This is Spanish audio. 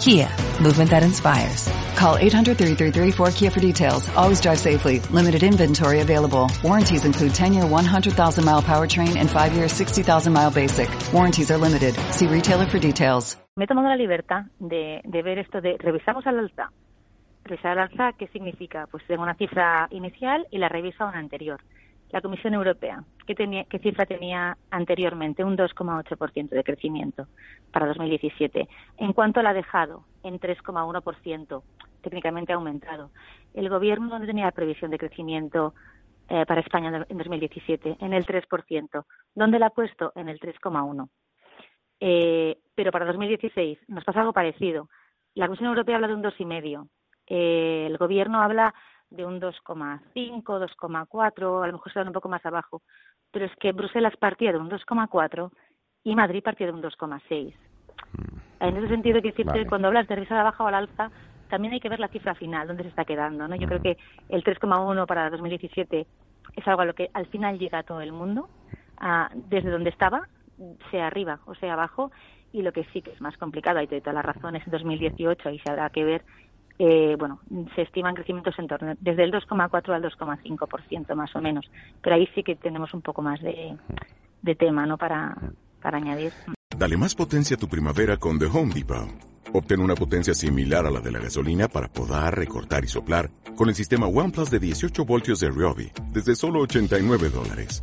Kia, movement that inspires. Call 800-3334-KIA for details. Always drive safely. Limited inventory available. Warranties include 10-year 100,000-mile powertrain and 5-year 60,000-mile basic. Warranties are limited. See retailer for details. Me he tomado la libertad de, de ver esto de revisamos al alza. Revisar al alza, ¿qué significa? Pues tengo una cifra inicial y la reviso a una anterior. La Comisión Europea, ¿qué, cifra tenía anteriormente? Un 2,8% de crecimiento para 2017. En cuanto la ha dejado, en 3,1%, técnicamente ha aumentado. El Gobierno no tenía previsión de crecimiento eh, para España en 2017, en el 3%. ¿Dónde la ha puesto? En el 3,1%. Eh, pero para 2016 nos pasa algo parecido. La Comisión Europea habla de un 2,5%. Eh, el Gobierno habla de un 2,5, 2,4, a lo mejor están un poco más abajo, pero es que Bruselas partía de un 2,4 y Madrid partía de un 2,6. Mm. En ese sentido, que que cuando hablas de revisar a baja o al alza, también hay que ver la cifra final, dónde se está quedando. ¿no? Yo creo mm. que el 3,1 para 2017 es algo a lo que al final llega todo el mundo, desde donde estaba, sea arriba o sea abajo, y lo que sí que es más complicado, hay todas las razones en 2018, ahí se habrá que ver eh, bueno, se estiman crecimientos en torno desde el 2,4 al 2,5% más o menos. Pero ahí sí que tenemos un poco más de, de tema, ¿no? Para, para añadir. Dale más potencia a tu primavera con The Home Depot. Obtén una potencia similar a la de la gasolina para podar, recortar y soplar con el sistema OnePlus de 18 voltios de Ryobi desde solo 89 dólares.